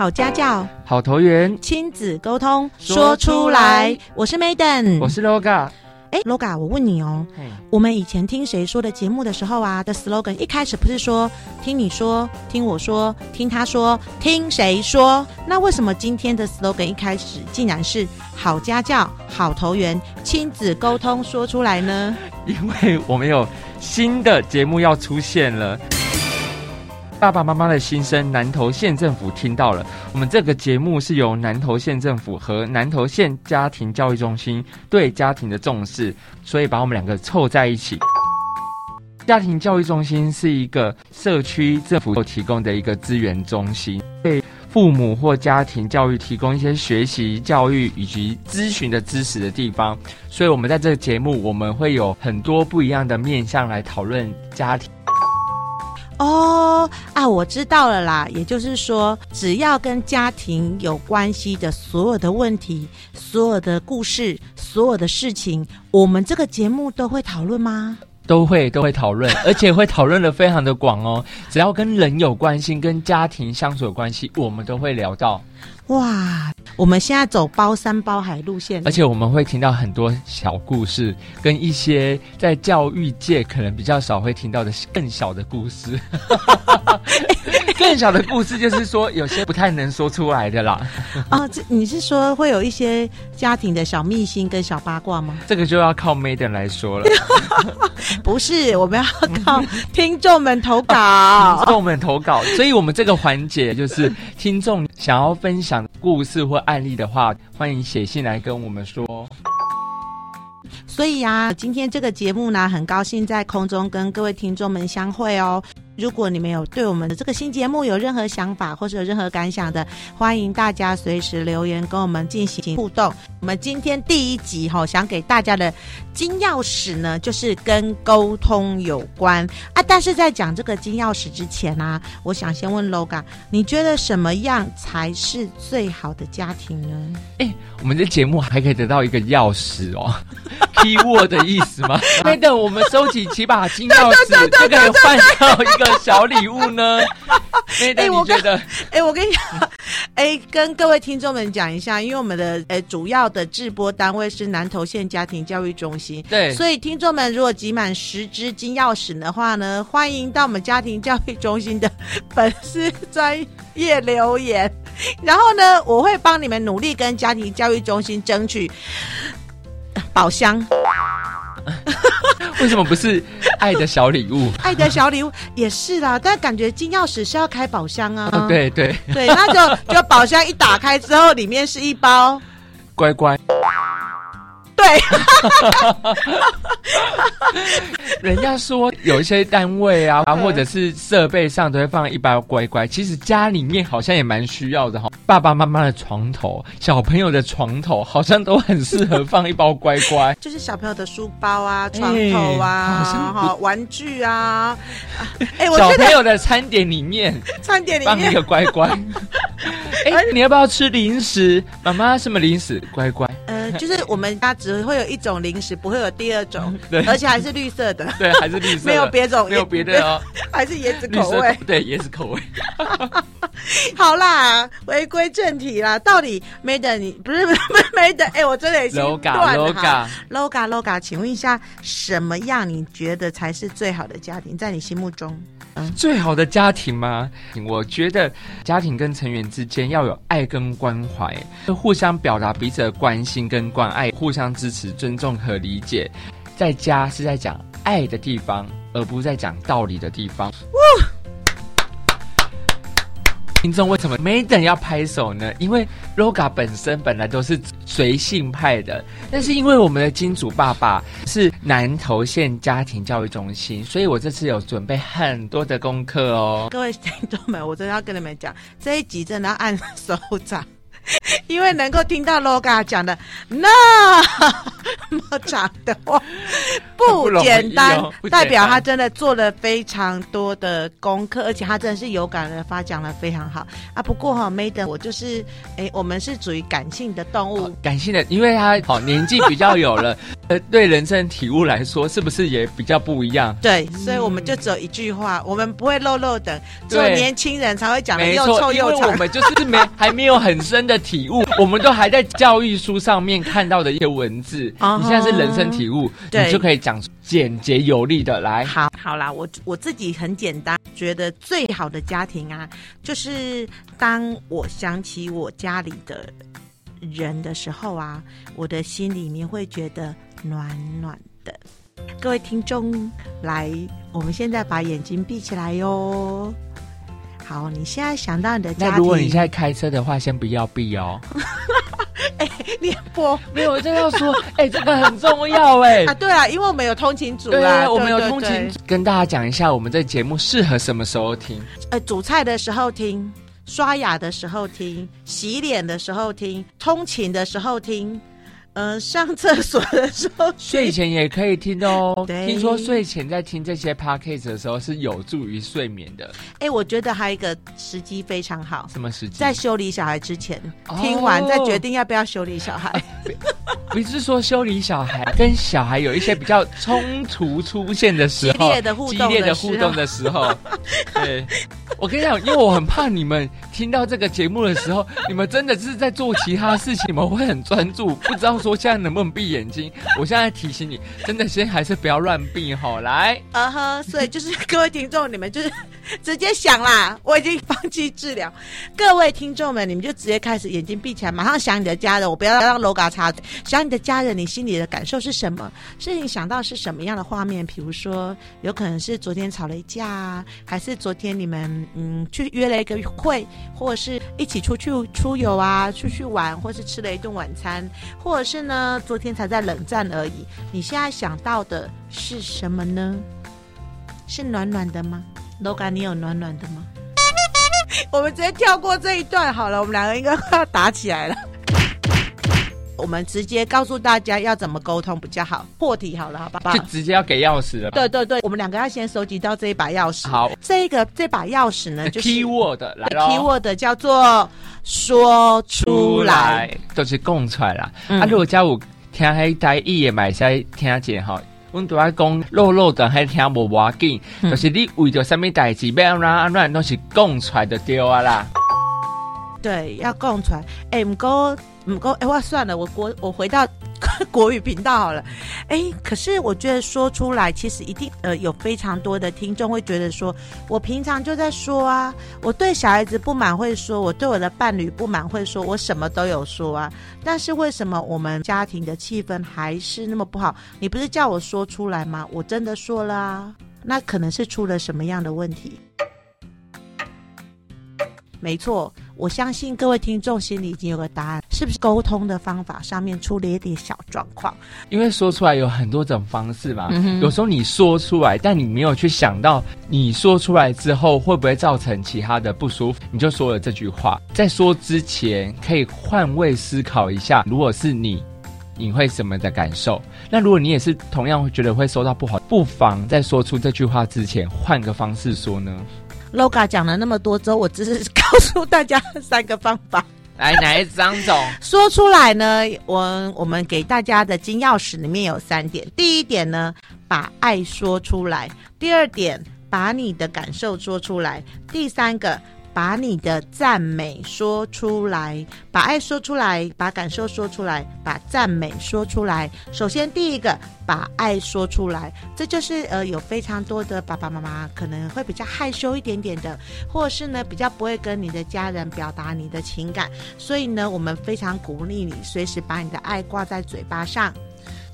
好家教，好投缘，亲子沟通说出来。我是 Maiden，我是 Loga。哎，Loga，我问你哦，我们以前听谁说的节目的时候啊的 slogan 一开始不是说听你说、听我说、听他说、听谁说？那为什么今天的 slogan 一开始竟然是好家教、好投缘、亲子沟通说出来呢？因为我们有新的节目要出现了。爸爸妈妈的心声，南投县政府听到了。我们这个节目是由南投县政府和南投县家庭教育中心对家庭的重视，所以把我们两个凑在一起。家庭教育中心是一个社区政府提供的一个资源中心，对父母或家庭教育提供一些学习、教育以及咨询的知识的地方。所以，我们在这个节目，我们会有很多不一样的面向来讨论家庭。哦啊，我知道了啦。也就是说，只要跟家庭有关系的所有的问题、所有的故事、所有的事情，我们这个节目都会讨论吗？都会，都会讨论，而且会讨论的非常的广哦。只要跟人有关系、跟家庭相处有关系，我们都会聊到。哇，我们现在走包山包海路线，而且我们会听到很多小故事，跟一些在教育界可能比较少会听到的更小的故事。更小的故事就是说，有些不太能说出来的啦。哦，这你是说会有一些家庭的小秘辛跟小八卦吗？这个就要靠 Maiden 来说了。不是，我们要靠听众们投稿，听众们投稿。所以我们这个环节就是听众想要分享故事或案例的话，欢迎写信来跟我们说。所以啊，今天这个节目呢，很高兴在空中跟各位听众们相会哦。如果你们有对我们的这个新节目有任何想法或是有任何感想的，欢迎大家随时留言跟我们进行互动。我们今天第一集哈，想给大家的金钥匙呢，就是跟沟通有关啊。但是在讲这个金钥匙之前呢、啊，我想先问 Loga，你觉得什么样才是最好的家庭呢？哎，我们的节目还可以得到一个钥匙哦。keyword 的意思吗？那等我们收集几把金钥匙，就可以换到一个小礼物呢？那等你觉得？哎、欸，我跟你讲，哎、欸，跟各位听众们讲一下，因为我们的呃、欸、主要的直播单位是南投县家庭教育中心，对，所以听众们如果集满十支金钥匙的话呢，欢迎到我们家庭教育中心的粉丝专业留言，然后呢，我会帮你们努力跟家庭教育中心争取。宝箱，为什么不是爱的小礼物？爱的小礼物也是啦，但感觉金钥匙是要开宝箱啊。哦、对对对，那就就宝箱一打开之后，里面是一包乖乖。对，人家说有一些单位啊，或者是设备上都会放一包乖乖。其实家里面好像也蛮需要的哈。爸爸妈妈的床头，小朋友的床头，好像都很适合放一包乖乖。就是小朋友的书包啊，床头啊，好像玩具啊。哎，小朋友的餐点里面，餐点里面放一个乖乖。哎，你要不要吃零食？妈妈什么零食？乖乖。就是我们家只会有一种零食，不会有第二种，对，而且还是绿色的，对，还是绿色，没有别种，没有别的哦，还是椰子口味，对，椰子口味。好啦，回归正题啦，到底 Madam 你不是不是 Madam 哎，我真的已经断了哈。Loga Loga，请问一下，什么样你觉得才是最好的家庭，在你心目中？嗯，最好的家庭吗？我觉得家庭跟成员之间要有爱跟关怀，就互相表达彼此的关心跟关爱，互相支持、尊重和理解。在家是在讲爱的地方，而不是在讲道理的地方。听众为什么没等要拍手呢？因为 Roga 本身本来都是随性派的，但是因为我们的金主爸爸是南投县家庭教育中心，所以我这次有准备很多的功课哦。各位听众们，我真的要跟你们讲，这一集真的要按手掌，因为能够听到 Loga 讲的那 么长的话，不简单，哦、代表他真的做了非常多的功课，而且他真的是有感而发，讲的非常好啊。不过哈、哦、Madam，我就是哎，我们是属于感性的动物，感性的，因为他好年纪比较有了，呃，对人生体悟来说，是不是也比较不一样？对，所以我们就只有一句话，嗯、我们不会漏漏等，只有年轻人才会讲的又臭又长。因为我们就是没还没有很深的体悟，我们都还在教育书上面看到的一些文字。Uh -huh, 你现在是人生体悟，你就可以讲简洁有力的来。好，好啦，我我自己很简单，觉得最好的家庭啊，就是当我想起我家里的人的时候啊，我的心里面会觉得暖暖的。各位听众，来，我们现在把眼睛闭起来哟。好，你现在想到你的家庭。那如果你现在开车的话，先不要闭哦。哎、欸，你播没有？我就要说，哎、欸，这个很重要哎。啊，对啊，因为我们有通勤组啦，对，我们有通勤组。跟大家讲一下，我们这节目适合什么时候听？呃，煮菜的时候听，刷牙的时候听，洗脸的时候听，通勤的时候听。呃，上厕所的时候，睡前也可以听哦。对，听说睡前在听这些 podcast 的时候是有助于睡眠的。哎、欸，我觉得还有一个时机非常好。什么时机？在修理小孩之前，哦、听完再决定要不要修理小孩。不是说修理小孩，跟小孩有一些比较冲突出现的时候，激烈的互动，激烈的互动的时候。对，我跟你讲，因为我很怕你们听到这个节目的时候，你们真的是在做其他事情，你们会很专注，不知道。说现在能不能闭眼睛？我现在提醒你，真的先还是不要乱闭哈。来，啊哈，所以就是各位听众，你们就是直接想啦，我已经放弃治疗。各位听众们，你们就直接开始眼睛闭起来，马上想你的家人。我不要让 Loga 插嘴，想你的家人，你心里的感受是什么？是你想到是什么样的画面？比如说，有可能是昨天吵了一架，还是昨天你们嗯去约了一个会，或者是一起出去出游啊，出去玩，或是吃了一顿晚餐，或者。是呢，昨天才在冷战而已。你现在想到的是什么呢？是暖暖的吗？Loga，你有暖暖的吗？我们直接跳过这一段好了，我们两个应该快要打起来了。我们直接告诉大家要怎么沟通比较好，破题好了，好不好？就直接要给钥匙了。对对对，我们两个要先收集到这一把钥匙。好，这个这把钥匙呢，就是 keyword 来了，keyword 叫做说出来，都、就是供出来啦。嗯、啊，如果家有听黑台语也买使听见哈，阮拄爱讲漏漏的，还听无要紧，就是你为着什么代志，要让安怎拢是讲出来就对啊啦。对，要讲出来。哎、欸，唔过。毋过哎，我算了，我国我回到 国语频道好了。哎，可是我觉得说出来，其实一定呃有非常多的听众会觉得说，我平常就在说啊，我对小孩子不满会说，我对我的伴侣不满会说，我什么都有说啊。但是为什么我们家庭的气氛还是那么不好？你不是叫我说出来吗？我真的说了啊，那可能是出了什么样的问题？没错。我相信各位听众心里已经有个答案，是不是沟通的方法上面出了一点小状况？因为说出来有很多种方式嘛，嗯、有时候你说出来，但你没有去想到你说出来之后会不会造成其他的不舒服，你就说了这句话。在说之前，可以换位思考一下，如果是你，你会什么的感受？那如果你也是同样会觉得会收到不好，不妨在说出这句话之前，换个方式说呢？Loga 讲了那么多之后，我只是告诉大家三个方法。来，哪一张总说出来呢？我我们给大家的金钥匙里面有三点。第一点呢，把爱说出来；第二点，把你的感受说出来；第三个。把你的赞美说出来，把爱说出来，把感受说出来，把赞美说出来。首先，第一个，把爱说出来，这就是呃，有非常多的爸爸妈妈可能会比较害羞一点点的，或是呢，比较不会跟你的家人表达你的情感，所以呢，我们非常鼓励你随时把你的爱挂在嘴巴上。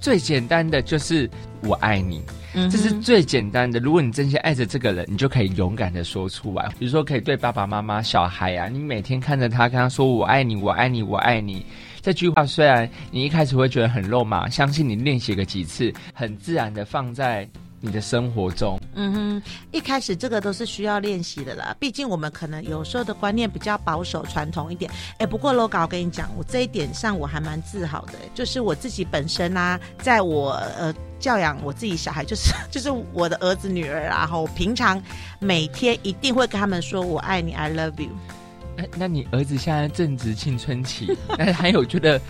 最简单的就是我爱你。这是最简单的。如果你真心爱着这个人，你就可以勇敢的说出来。比如说，可以对爸爸妈妈、小孩啊，你每天看着他，跟他说“我爱你，我爱你，我爱你”。这句话虽然你一开始会觉得很肉麻，相信你练习个几次，很自然的放在你的生活中。嗯哼，一开始这个都是需要练习的啦，毕竟我们可能有时候的观念比较保守传统一点。哎，不过 Loga，我跟你讲，我这一点上我还蛮自豪的，就是我自己本身啊，在我呃教养我自己小孩，就是 就是我的儿子女儿，然后平常每天一定会跟他们说我爱你，I love you。哎，那你儿子现在正值青春期，那还有觉得？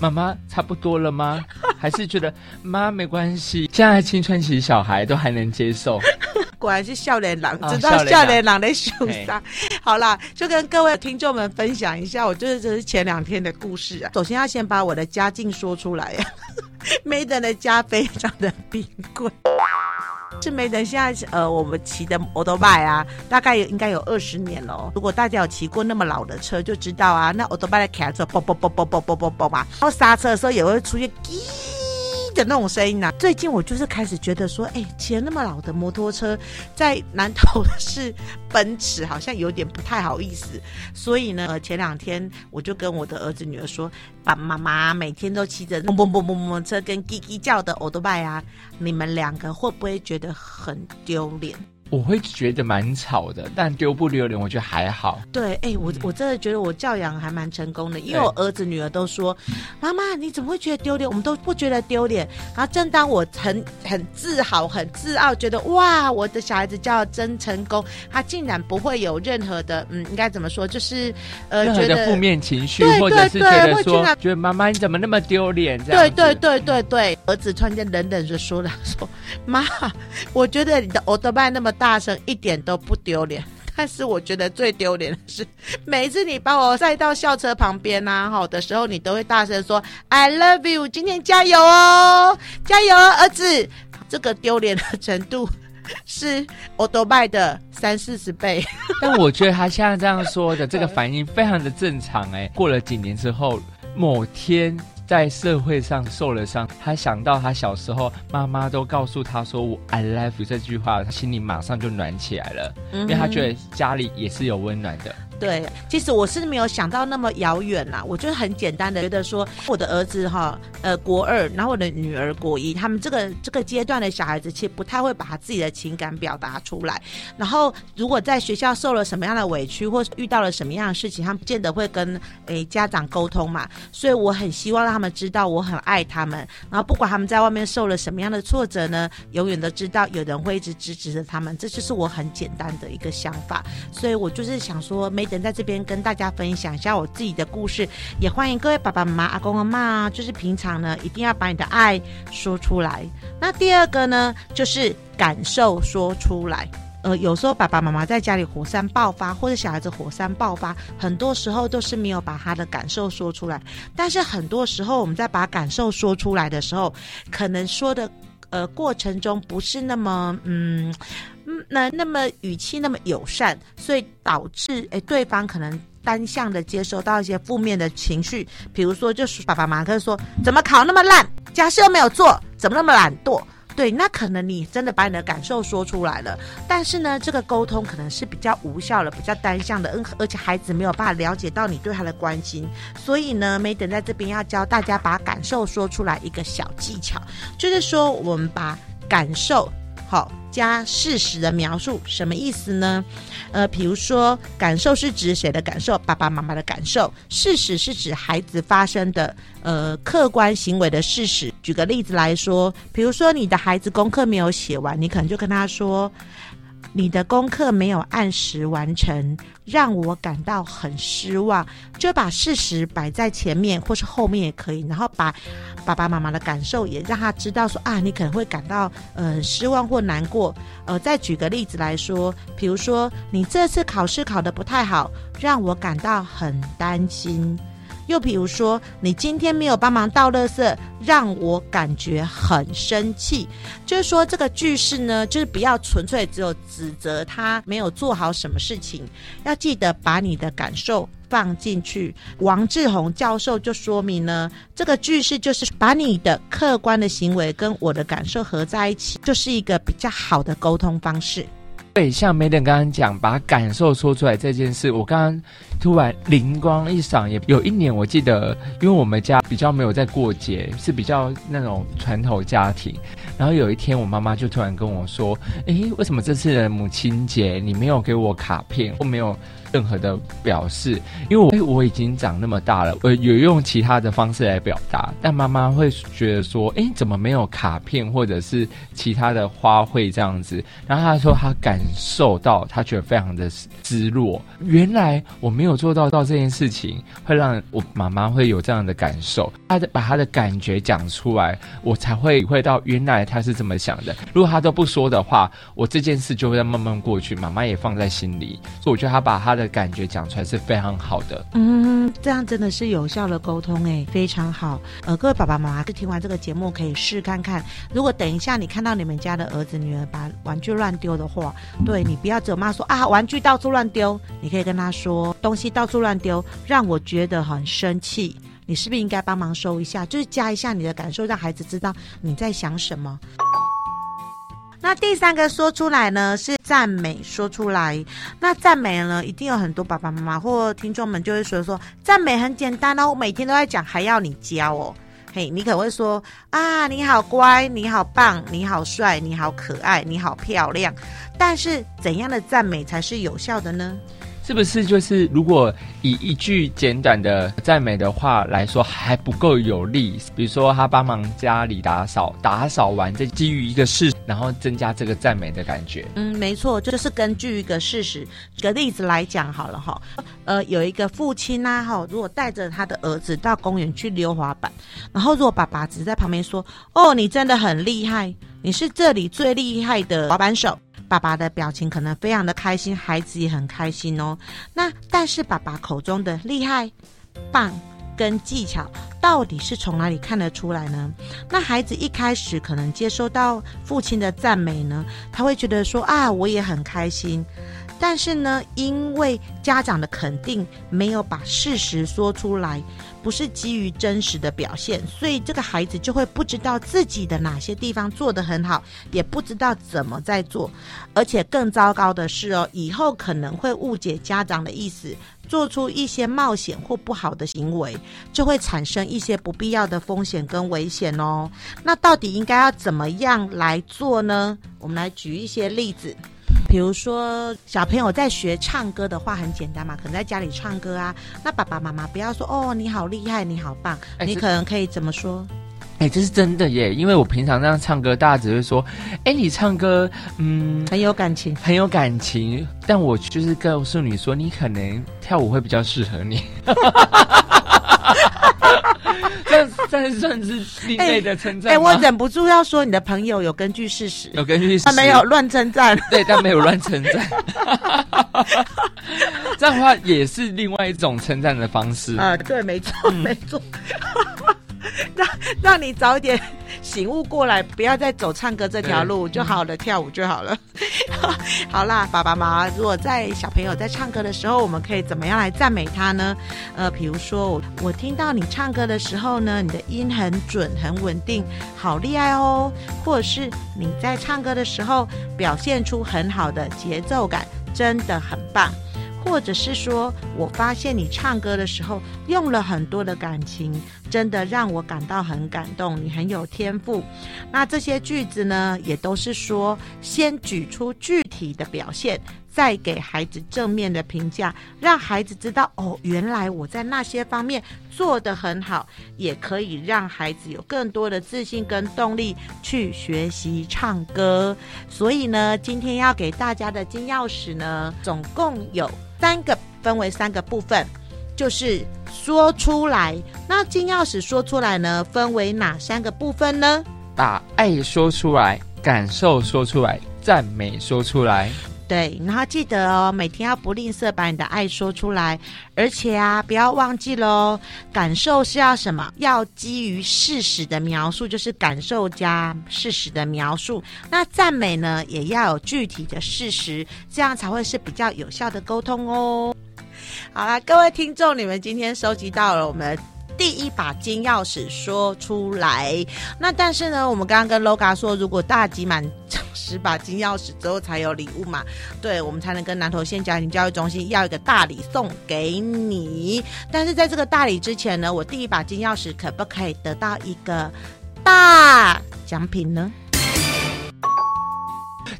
妈妈差不多了吗？还是觉得妈没关系？现在青春期小孩都还能接受，果然是笑脸狼，知道笑脸狼的受伤。好啦，就跟各位听众们分享一下，我就是这是前两天的故事啊。首先要先把我的家境说出来 呀，Madam 的家非常的贫贵。是没等现在呃，我们骑的欧兜拜啊，大概有应该有二十年了。如果大家有骑过那么老的车，就知道啊，那欧兜拜的开车啵啵啵啵啵啵啵啵嘛，然后刹车的时候也会出现。的那种声音呢、啊？最近我就是开始觉得说，哎，骑了那么老的摩托车，在南投是奔驰，好像有点不太好意思。所以呢，前两天我就跟我的儿子女儿说，爸爸妈妈每天都骑着嘣嘣嘣嘣嘣车跟叽叽叫的欧兜拜啊，你们两个会不会觉得很丢脸？我会觉得蛮吵的，但丢不丢脸，我觉得还好。对，哎、欸，我我真的觉得我教养还蛮成功的，因为我儿子女儿都说：“妈妈，你怎么会觉得丢脸？我们都不觉得丢脸。”然后正当我很很自豪、很自傲，觉得哇，我的小孩子教的真成功，他竟然不会有任何的嗯，应该怎么说，就是呃，觉得负面情绪，或者是觉得说，觉得妈妈你怎么那么丢脸？这样对对对对对，儿子突然间冷冷的说了：“说妈，我觉得你的欧兜拜那么。”大声一点都不丢脸，但是我觉得最丢脸的是，每一次你把我载到校车旁边呐、啊，好的时候，你都会大声说 “I love you”，今天加油哦，加油，儿子！这个丢脸的程度是欧兜拜的三四十倍。但我觉得他现在这样说的这个反应非常的正常哎。过了几年之后，某天。在社会上受了伤，他想到他小时候妈妈都告诉他说“我 I love you” 这句话，他心里马上就暖起来了，嗯、因为他觉得家里也是有温暖的。对，其实我是没有想到那么遥远啦。我就是很简单的觉得说，我的儿子哈，呃，国二，然后我的女儿国一，他们这个这个阶段的小孩子，其实不太会把他自己的情感表达出来。然后，如果在学校受了什么样的委屈，或遇到了什么样的事情，他们不见得会跟诶家长沟通嘛。所以，我很希望让他们知道我很爱他们。然后，不管他们在外面受了什么样的挫折呢，永远都知道有人会一直支持着他们。这就是我很简单的一个想法。所以我就是想说，没。等在这边跟大家分享一下我自己的故事，也欢迎各位爸爸妈妈、阿公阿妈，就是平常呢一定要把你的爱说出来。那第二个呢，就是感受说出来。呃，有时候爸爸妈妈在家里火山爆发，或者小孩子火山爆发，很多时候都是没有把他的感受说出来。但是很多时候我们在把感受说出来的时候，可能说的呃过程中不是那么嗯。嗯，那那么语气那么友善，所以导致诶对方可能单向的接收到一些负面的情绪，比如说就是爸爸马上说，怎么考那么烂，家事又没有做，怎么那么懒惰？对，那可能你真的把你的感受说出来了，但是呢，这个沟通可能是比较无效的，比较单向的，嗯，而且孩子没有办法了解到你对他的关心，所以呢，Madam 在这边要教大家把感受说出来一个小技巧，就是说我们把感受。好，加事实的描述，什么意思呢？呃，比如说，感受是指谁的感受？爸爸妈妈的感受。事实是指孩子发生的呃客观行为的事实。举个例子来说，比如说你的孩子功课没有写完，你可能就跟他说。你的功课没有按时完成，让我感到很失望。就把事实摆在前面，或是后面也可以，然后把爸爸妈妈的感受也让他知道说啊，你可能会感到呃失望或难过。呃，再举个例子来说，比如说你这次考试考得不太好，让我感到很担心。又比如说，你今天没有帮忙倒垃圾，让我感觉很生气。就是说，这个句式呢，就是不要纯粹只有指责他没有做好什么事情，要记得把你的感受放进去。王志宏教授就说明呢，这个句式就是把你的客观的行为跟我的感受合在一起，就是一个比较好的沟通方式。对，像梅等刚刚讲，把感受说出来这件事，我刚刚突然灵光一闪，也有一年我记得，因为我们家比较没有在过节，是比较那种传统家庭。然后有一天，我妈妈就突然跟我说：“诶，为什么这次的母亲节你没有给我卡片，我没有？”任何的表示，因为我我已经长那么大了，我有用其他的方式来表达，但妈妈会觉得说，哎，怎么没有卡片或者是其他的花卉这样子？然后她说她感受到，她觉得非常的失落。原来我没有做到到这件事情，会让我妈妈会有这样的感受。她的把她的感觉讲出来，我才会体会到原来她是这么想的。如果她都不说的话，我这件事就会慢慢过去，妈妈也放在心里。所以我觉得她把她的感觉讲出来是非常好的，嗯，这样真的是有效的沟通哎，非常好。呃，各位爸爸妈妈，是听完这个节目可以试看看。如果等一下你看到你们家的儿子女儿把玩具乱丢的话，对，你不要责骂说啊，玩具到处乱丢，你可以跟他说，东西到处乱丢，让我觉得很生气，你是不是应该帮忙收一下？就是加一下你的感受，让孩子知道你在想什么。那第三个说出来呢，是赞美说出来。那赞美呢，一定有很多爸爸妈妈或听众们就会说说，赞美很简单哦，我每天都在讲，还要你教哦。嘿，你可会说啊，你好乖，你好棒，你好帅，你好可爱，你好漂亮。但是怎样的赞美才是有效的呢？是不是就是如果以一句简短的赞美的话来说还不够有力？比如说他帮忙家里打扫，打扫完再基于一个事，然后增加这个赞美的感觉。嗯，没错，就是根据一个事实。举个例子来讲好了哈，呃，有一个父亲呐哈，如果带着他的儿子到公园去溜滑板，然后如果爸爸只在旁边说：“哦，你真的很厉害，你是这里最厉害的滑板手。”爸爸的表情可能非常的开心，孩子也很开心哦。那但是爸爸口中的厉害、棒跟技巧，到底是从哪里看得出来呢？那孩子一开始可能接收到父亲的赞美呢，他会觉得说啊，我也很开心。但是呢，因为家长的肯定没有把事实说出来，不是基于真实的表现，所以这个孩子就会不知道自己的哪些地方做得很好，也不知道怎么在做，而且更糟糕的是哦，以后可能会误解家长的意思，做出一些冒险或不好的行为，就会产生一些不必要的风险跟危险哦。那到底应该要怎么样来做呢？我们来举一些例子。比如说，小朋友在学唱歌的话，很简单嘛，可能在家里唱歌啊。那爸爸妈妈不要说哦，你好厉害，你好棒，欸、你可能可以怎么说？哎、欸，这是真的耶，因为我平常这样唱歌，大家只会说，哎、欸，你唱歌，嗯，很有感情，很有感情。但我就是告诉你说，你可能跳舞会比较适合你。这算算是另类的称赞。哎、欸欸，我忍不住要说，你的朋友有根据事实，有根据事实，他没有乱称赞。对，但没有乱称赞。这样的话也是另外一种称赞的方式。啊、呃，对，没错，没错。让让你早一点醒悟过来，不要再走唱歌这条路就好了，嗯、跳舞就好了。好啦，爸爸妈妈，如果在小朋友在唱歌的时候，我们可以怎么样来赞美他呢？呃，比如说我我听到你唱歌的时候呢，你的音很准，很稳定，好厉害哦。或者是你在唱歌的时候表现出很好的节奏感，真的很棒。或者是说，我发现你唱歌的时候用了很多的感情，真的让我感到很感动。你很有天赋。那这些句子呢，也都是说，先举出具体的表现，再给孩子正面的评价，让孩子知道哦，原来我在那些方面做得很好，也可以让孩子有更多的自信跟动力去学习唱歌。所以呢，今天要给大家的金钥匙呢，总共有。三个分为三个部分，就是说出来。那金钥匙说出来呢，分为哪三个部分呢？把爱说出来，感受说出来，赞美说出来。对，然后记得哦，每天要不吝啬把你的爱说出来，而且啊，不要忘记喽，感受是要什么？要基于事实的描述，就是感受加事实的描述。那赞美呢，也要有具体的事实，这样才会是比较有效的沟通哦。好啦，各位听众，你们今天收集到了我们第一把金钥匙说出来。那但是呢，我们刚刚跟 Loga 说，如果大集满。十把金钥匙之后才有礼物嘛？对，我们才能跟南投县家庭教育中心要一个大礼送给你。但是在这个大礼之前呢，我第一把金钥匙可不可以得到一个大奖品呢？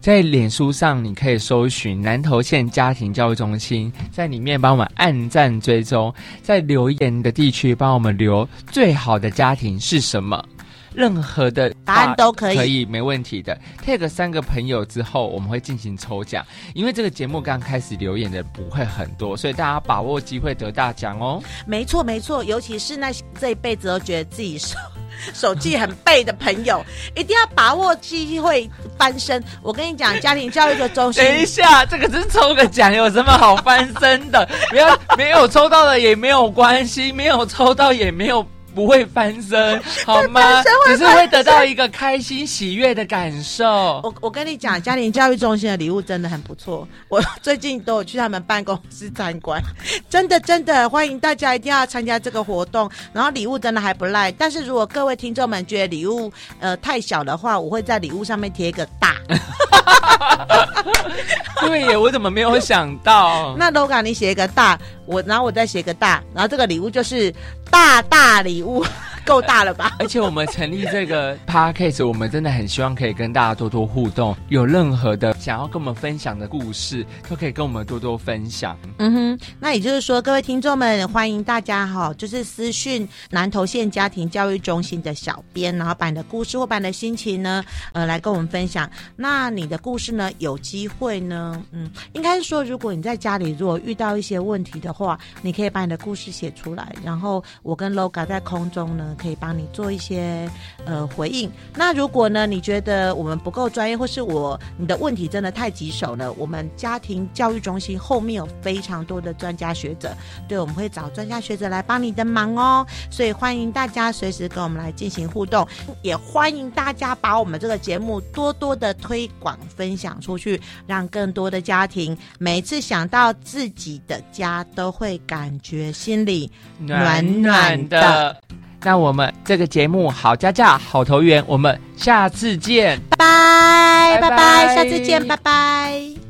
在脸书上，你可以搜寻南投县家庭教育中心，在里面帮我们按赞追踪，在留言的地区帮我们留最好的家庭是什么。任何的答案都可以，可以没问题的。tag 三个朋友之后，我们会进行抽奖。因为这个节目刚开始留言的不会很多，所以大家把握机会得大奖哦。没错，没错，尤其是那些这一辈子都觉得自己手手记很背的朋友，一定要把握机会翻身。我跟你讲，家庭教育的中心。等一下，这个是抽个奖，有什么好翻身的？不要，没有抽到的也没有关系，没有抽到也没有。不会翻身，好吗？只是会得到一个开心喜悦的感受。我我跟你讲，家庭教育中心的礼物真的很不错。我 最近都有去他们办公室参观，真的真的欢迎大家一定要参加这个活动。然后礼物真的还不赖，但是如果各位听众们觉得礼物呃太小的话，我会在礼物上面贴一个大。对耶，我怎么没有想到？那 Loga 你写一个大，我然后我再写个大，然后这个礼物就是大大礼物。物。够大了吧？而且我们成立这个 podcast，我们真的很希望可以跟大家多多互动。有任何的想要跟我们分享的故事，都可以跟我们多多分享。嗯哼，那也就是说，各位听众们，欢迎大家哈，就是私讯南投县家庭教育中心的小编，然后把你的故事或把你的心情呢，呃，来跟我们分享。那你的故事呢，有机会呢，嗯，应该是说，如果你在家里如果遇到一些问题的话，你可以把你的故事写出来，然后我跟 Loga 在空中呢。可以帮你做一些呃回应。那如果呢，你觉得我们不够专业，或是我你的问题真的太棘手了，我们家庭教育中心后面有非常多的专家学者，对，我们会找专家学者来帮你的忙哦。所以欢迎大家随时跟我们来进行互动，也欢迎大家把我们这个节目多多的推广分享出去，让更多的家庭每次想到自己的家，都会感觉心里暖暖的。那我们这个节目好家教好投缘，我们下次见，拜拜拜拜，下次见，拜拜。